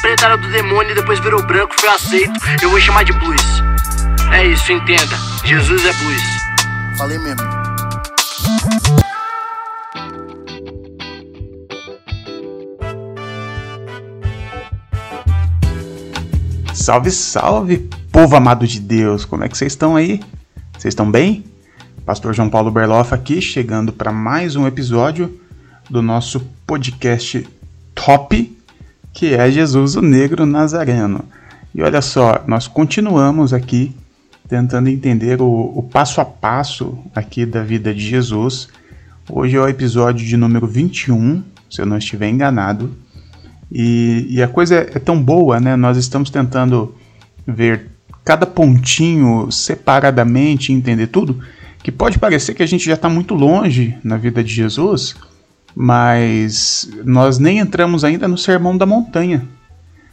preta era do demônio e depois virou branco, foi aceito. Eu vou chamar de blues. É isso, entenda. Jesus é blues. Falei mesmo. Salve, salve, povo amado de Deus! Como é que vocês estão aí? Vocês estão bem? Pastor João Paulo Berloff aqui, chegando para mais um episódio do nosso podcast top, que é Jesus o Negro Nazareno. E olha só, nós continuamos aqui tentando entender o, o passo a passo aqui da vida de Jesus. Hoje é o episódio de número 21, se eu não estiver enganado. E, e a coisa é, é tão boa, né? Nós estamos tentando ver cada pontinho separadamente, entender tudo, que pode parecer que a gente já está muito longe na vida de Jesus, mas nós nem entramos ainda no Sermão da Montanha.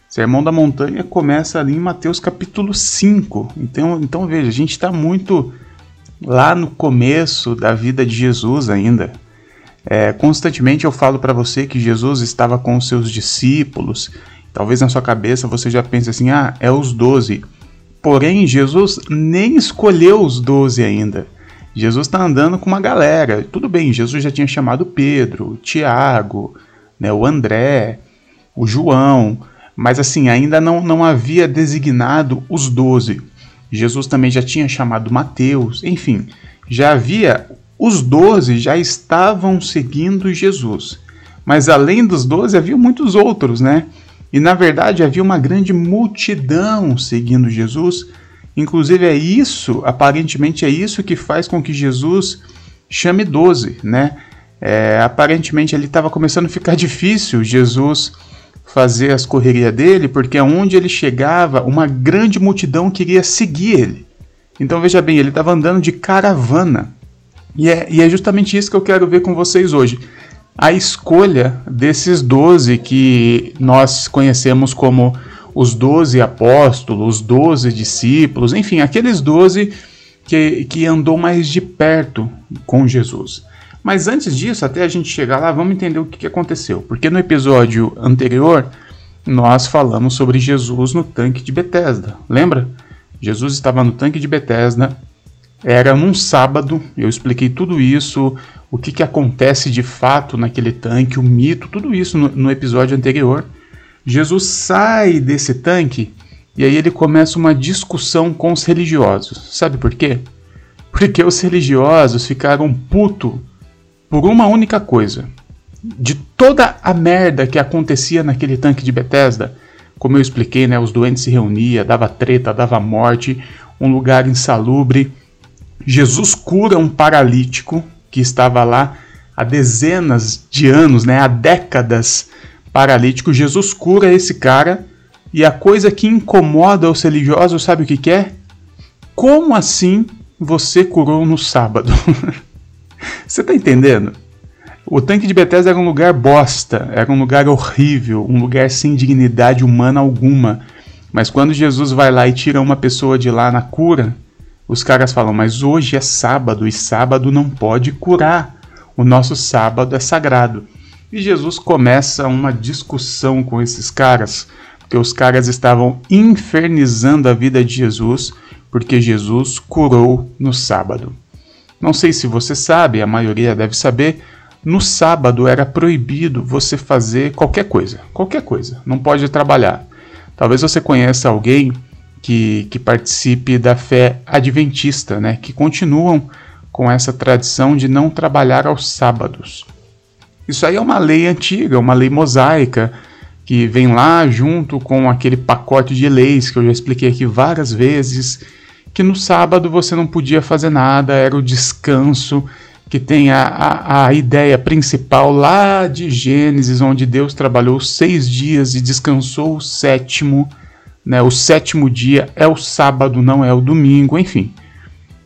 O Sermão da Montanha começa ali em Mateus capítulo 5. Então, então veja, a gente está muito lá no começo da vida de Jesus ainda. É, constantemente eu falo para você que Jesus estava com os seus discípulos. Talvez na sua cabeça você já pense assim: ah, é os doze. Porém, Jesus nem escolheu os doze ainda. Jesus está andando com uma galera. Tudo bem, Jesus já tinha chamado Pedro, Tiago, né, o André, o João, mas assim, ainda não, não havia designado os doze. Jesus também já tinha chamado Mateus, enfim, já havia. Os doze já estavam seguindo Jesus. Mas além dos doze, havia muitos outros, né? E na verdade havia uma grande multidão seguindo Jesus Inclusive é isso, aparentemente é isso que faz com que Jesus chame 12, né? É, aparentemente ele estava começando a ficar difícil Jesus fazer as correrias dele, porque aonde ele chegava, uma grande multidão queria seguir ele. Então veja bem, ele estava andando de caravana. E é, e é justamente isso que eu quero ver com vocês hoje. A escolha desses doze que nós conhecemos como os doze apóstolos, os doze discípulos, enfim, aqueles doze que, que andou mais de perto com Jesus. Mas antes disso, até a gente chegar lá, vamos entender o que, aconteceu. Porque no episódio anterior, nós falamos sobre Jesus no tanque de Betesda. Lembra? Jesus estava no tanque de Betesda, era num sábado, eu expliquei tudo isso, o que, que acontece de fato naquele tanque, o mito, tudo isso no, no episódio anterior. Jesus sai desse tanque e aí ele começa uma discussão com os religiosos. Sabe por quê? Porque os religiosos ficaram puto por uma única coisa. De toda a merda que acontecia naquele tanque de Bethesda, como eu expliquei, né, os doentes se reuniam, dava treta, dava morte, um lugar insalubre. Jesus cura um paralítico que estava lá há dezenas de anos, né, há décadas paralítico, Jesus cura esse cara e a coisa que incomoda os religiosos, sabe o que, é? Como assim você curou no sábado? você tá entendendo? O tanque de Bethesda era um lugar bosta, era um lugar horrível, um lugar sem dignidade humana alguma. Mas quando Jesus vai lá e tira uma pessoa de lá na cura, os caras falam: Mas hoje é sábado e sábado não pode curar. O nosso sábado é sagrado. E Jesus começa uma discussão com esses caras, porque os caras estavam infernizando a vida de Jesus, porque Jesus curou no sábado. Não sei se você sabe, a maioria deve saber, no sábado era proibido você fazer qualquer coisa, qualquer coisa, não pode trabalhar. Talvez você conheça alguém que, que participe da fé adventista, né, que continuam com essa tradição de não trabalhar aos sábados. Isso aí é uma lei antiga, uma lei mosaica, que vem lá junto com aquele pacote de leis que eu já expliquei aqui várias vezes, que no sábado você não podia fazer nada, era o descanso, que tem a, a, a ideia principal lá de Gênesis, onde Deus trabalhou seis dias e descansou o sétimo. Né? O sétimo dia é o sábado, não é o domingo, enfim.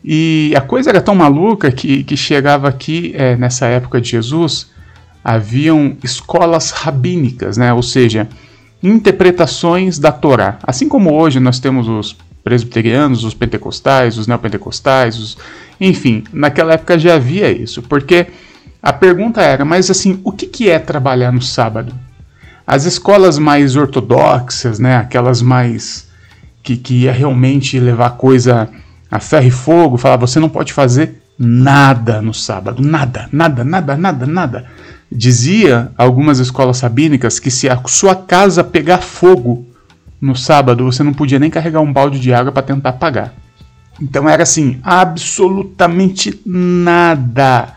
E a coisa era tão maluca que, que chegava aqui, é, nessa época de Jesus, haviam escolas rabínicas, né? ou seja, interpretações da Torá. Assim como hoje nós temos os presbiterianos, os pentecostais, os neopentecostais, os... enfim, naquela época já havia isso, porque a pergunta era, mas assim, o que, que é trabalhar no sábado? As escolas mais ortodoxas, né, aquelas mais que, que ia realmente levar coisa a ferro e fogo, falar você não pode fazer nada no sábado, nada, nada, nada, nada, nada. Dizia algumas escolas sabínicas que se a sua casa pegar fogo no sábado, você não podia nem carregar um balde de água para tentar apagar. Então era assim, absolutamente nada.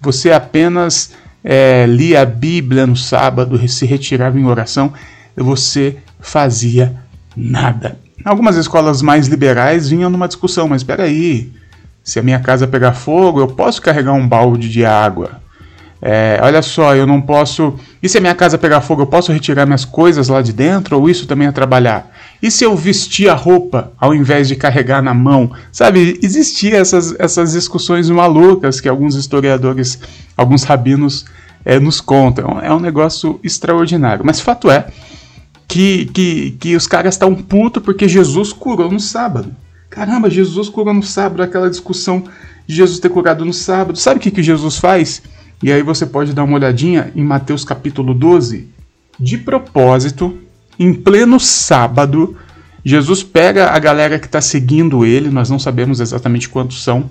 Você apenas é, lia a Bíblia no sábado, se retirava em oração, você fazia nada. Algumas escolas mais liberais vinham numa discussão, mas espera aí, se a minha casa pegar fogo, eu posso carregar um balde de água. É, olha só, eu não posso. E se a minha casa pegar fogo, eu posso retirar minhas coisas lá de dentro? Ou isso também é trabalhar? E se eu vestir a roupa ao invés de carregar na mão? Sabe, existiam essas, essas discussões malucas que alguns historiadores, alguns rabinos é, nos contam. É um negócio extraordinário. Mas fato é que, que, que os caras estão putos porque Jesus curou no sábado. Caramba, Jesus curou no sábado, aquela discussão de Jesus ter curado no sábado. Sabe o que, que Jesus faz? E aí você pode dar uma olhadinha em Mateus capítulo 12. De propósito, em pleno sábado, Jesus pega a galera que está seguindo ele, nós não sabemos exatamente quantos são.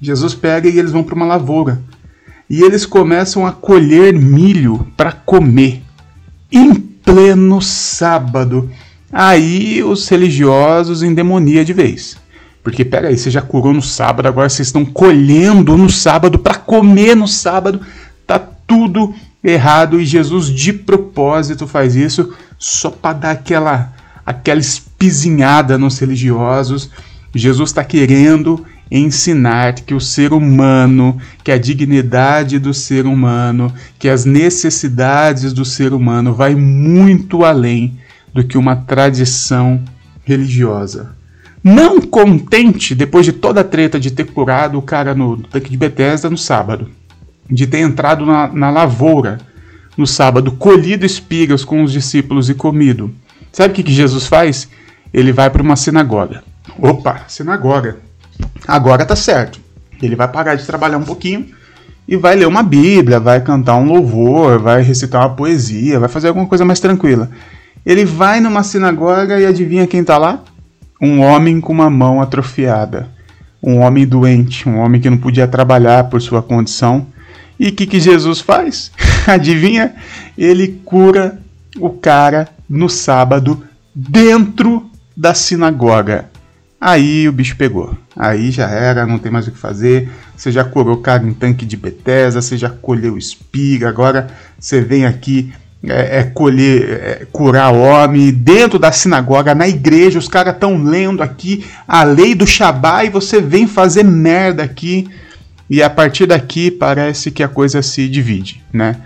Jesus pega e eles vão para uma lavoura. E eles começam a colher milho para comer. Em pleno sábado. Aí os religiosos endemoniam de vez. Porque peraí, você já curou no sábado, agora vocês estão colhendo no sábado para comer no sábado. Tá tudo errado e Jesus de propósito faz isso só para dar aquela aquela espizinhada nos religiosos. Jesus está querendo ensinar que o ser humano, que a dignidade do ser humano, que as necessidades do ser humano vai muito além do que uma tradição religiosa. Não contente, depois de toda a treta de ter curado o cara no tanque de Bethesda no sábado, de ter entrado na, na lavoura no sábado, colhido espigas com os discípulos e comido. Sabe o que, que Jesus faz? Ele vai para uma sinagoga. Opa, sinagoga. Agora tá certo. Ele vai parar de trabalhar um pouquinho e vai ler uma Bíblia, vai cantar um louvor, vai recitar uma poesia, vai fazer alguma coisa mais tranquila. Ele vai numa sinagoga e adivinha quem tá lá? Um homem com uma mão atrofiada. Um homem doente, um homem que não podia trabalhar por sua condição. E o que, que Jesus faz? Adivinha? Ele cura o cara no sábado dentro da sinagoga. Aí o bicho pegou. Aí já era, não tem mais o que fazer. Você já curou o cara em tanque de Bethesda, você já colheu espiga, agora você vem aqui é, é colher, é, curar homem dentro da sinagoga, na igreja, os caras estão lendo aqui a lei do Shabá e você vem fazer merda aqui. E a partir daqui parece que a coisa se divide, né?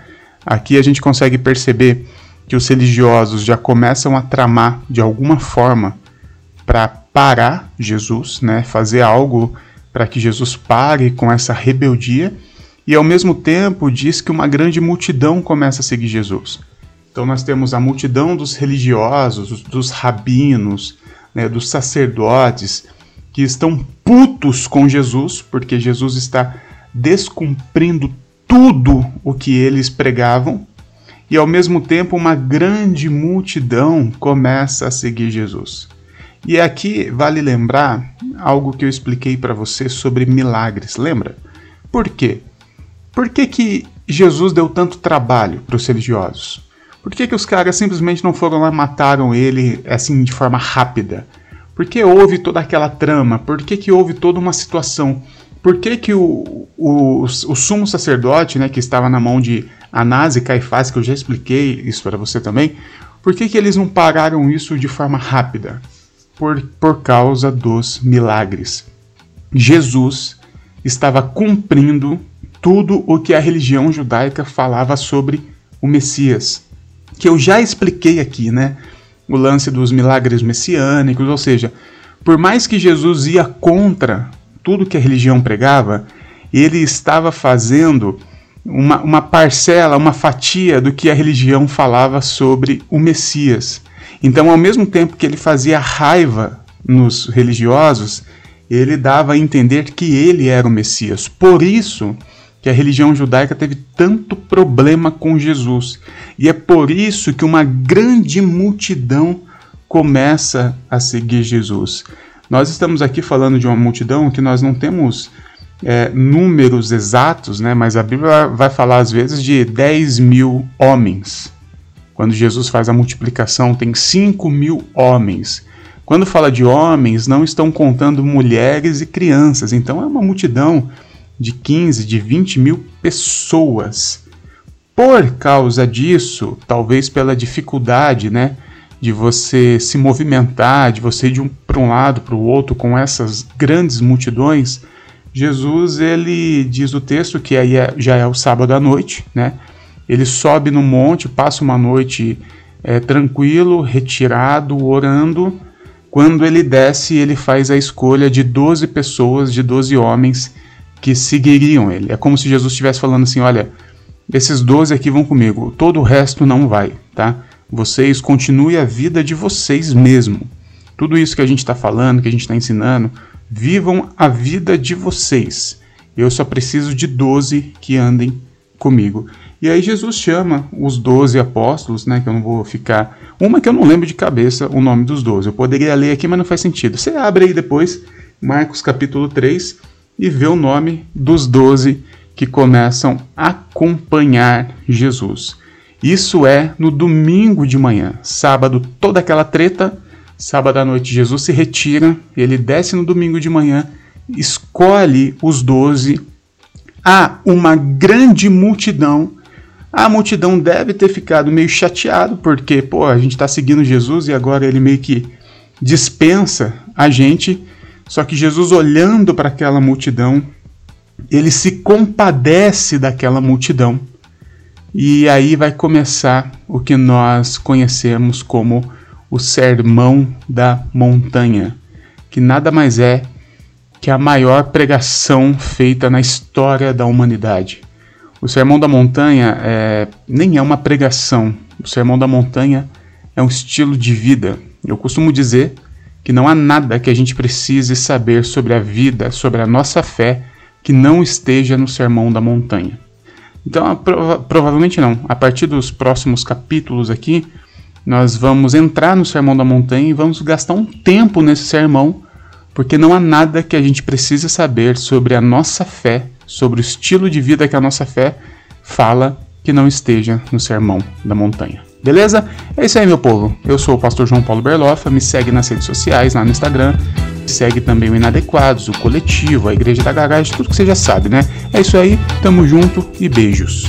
Aqui a gente consegue perceber que os religiosos já começam a tramar de alguma forma para parar Jesus, né? Fazer algo para que Jesus pare com essa rebeldia e ao mesmo tempo diz que uma grande multidão começa a seguir Jesus. Então nós temos a multidão dos religiosos, dos rabinos, né, dos sacerdotes, que estão putos com Jesus, porque Jesus está descumprindo tudo o que eles pregavam, e ao mesmo tempo uma grande multidão começa a seguir Jesus. E aqui vale lembrar algo que eu expliquei para você sobre milagres, lembra? Por quê? Por que, que Jesus deu tanto trabalho para os religiosos? Por que, que os caras simplesmente não foram lá e mataram ele assim de forma rápida? Por que houve toda aquela trama? Por que, que houve toda uma situação? Por que, que o, o, o sumo sacerdote, né, que estava na mão de Anás e Caifás, que eu já expliquei isso para você também, por que, que eles não pararam isso de forma rápida? Por, por causa dos milagres. Jesus estava cumprindo tudo o que a religião judaica falava sobre o Messias, que eu já expliquei aqui, né? o lance dos milagres messiânicos, ou seja, por mais que Jesus ia contra tudo que a religião pregava, ele estava fazendo uma, uma parcela, uma fatia do que a religião falava sobre o Messias. Então, ao mesmo tempo que ele fazia raiva nos religiosos, ele dava a entender que ele era o Messias. Por isso que a religião judaica teve tanto problema com Jesus. E é por isso que uma grande multidão começa a seguir Jesus. Nós estamos aqui falando de uma multidão que nós não temos é, números exatos, né? mas a Bíblia vai falar às vezes de 10 mil homens. Quando Jesus faz a multiplicação, tem 5 mil homens. Quando fala de homens, não estão contando mulheres e crianças. Então é uma multidão de 15, de 20 mil pessoas. Por causa disso, talvez pela dificuldade, né, de você se movimentar, de você ir de um para um lado para o outro com essas grandes multidões, Jesus ele diz o texto que aí é, já é o sábado à noite, né? Ele sobe no monte, passa uma noite é, tranquilo, retirado, orando. Quando ele desce, ele faz a escolha de 12 pessoas, de 12 homens que seguiriam ele. É como se Jesus estivesse falando assim: olha, esses 12 aqui vão comigo, todo o resto não vai, tá? Vocês continuem a vida de vocês mesmo. Tudo isso que a gente está falando, que a gente está ensinando, vivam a vida de vocês. Eu só preciso de 12 que andem comigo. E aí Jesus chama os 12 apóstolos, né, que eu não vou ficar... Uma que eu não lembro de cabeça o nome dos 12. Eu poderia ler aqui, mas não faz sentido. Você abre aí depois, Marcos capítulo 3, e vê o nome dos doze que começam a acompanhar Jesus. Isso é no domingo de manhã. Sábado, toda aquela treta. Sábado à noite, Jesus se retira, ele desce no domingo de manhã, escolhe os doze. Há uma grande multidão. A multidão deve ter ficado meio chateado, porque, pô, a gente está seguindo Jesus e agora ele meio que dispensa a gente. Só que Jesus, olhando para aquela multidão, ele se compadece daquela multidão. E aí vai começar o que nós conhecemos como o Sermão da Montanha, que nada mais é que a maior pregação feita na história da humanidade. O Sermão da Montanha é, nem é uma pregação, o Sermão da Montanha é um estilo de vida. Eu costumo dizer que não há nada que a gente precise saber sobre a vida, sobre a nossa fé, que não esteja no Sermão da Montanha. Então, prova provavelmente não. A partir dos próximos capítulos aqui, nós vamos entrar no Sermão da Montanha e vamos gastar um tempo nesse sermão, porque não há nada que a gente precise saber sobre a nossa fé, sobre o estilo de vida que a nossa fé fala que não esteja no Sermão da Montanha. Beleza? É isso aí, meu povo. Eu sou o pastor João Paulo Berlofa. Me segue nas redes sociais, lá no Instagram. Segue também o Inadequados, o Coletivo, a Igreja da Garagem, tudo que você já sabe, né? É isso aí, tamo junto e beijos.